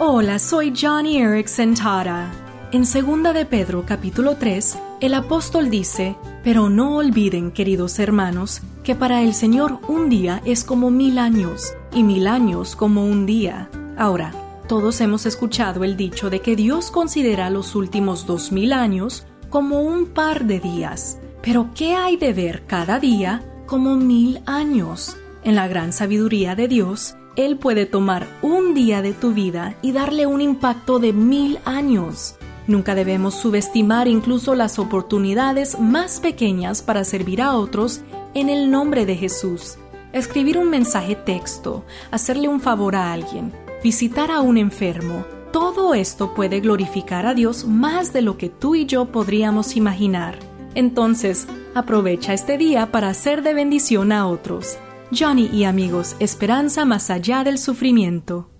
Hola, soy Johnny Erickson Tara. En 2 de Pedro capítulo 3, el apóstol dice, Pero no olviden, queridos hermanos, que para el Señor un día es como mil años, y mil años como un día. Ahora, todos hemos escuchado el dicho de que Dios considera los últimos dos mil años como un par de días. Pero ¿qué hay de ver cada día como mil años? En la gran sabiduría de Dios, Él puede tomar un día de tu vida y darle un impacto de mil años. Nunca debemos subestimar incluso las oportunidades más pequeñas para servir a otros en el nombre de Jesús. Escribir un mensaje texto, hacerle un favor a alguien, visitar a un enfermo, todo esto puede glorificar a Dios más de lo que tú y yo podríamos imaginar. Entonces, aprovecha este día para hacer de bendición a otros. Johnny y amigos, esperanza más allá del sufrimiento.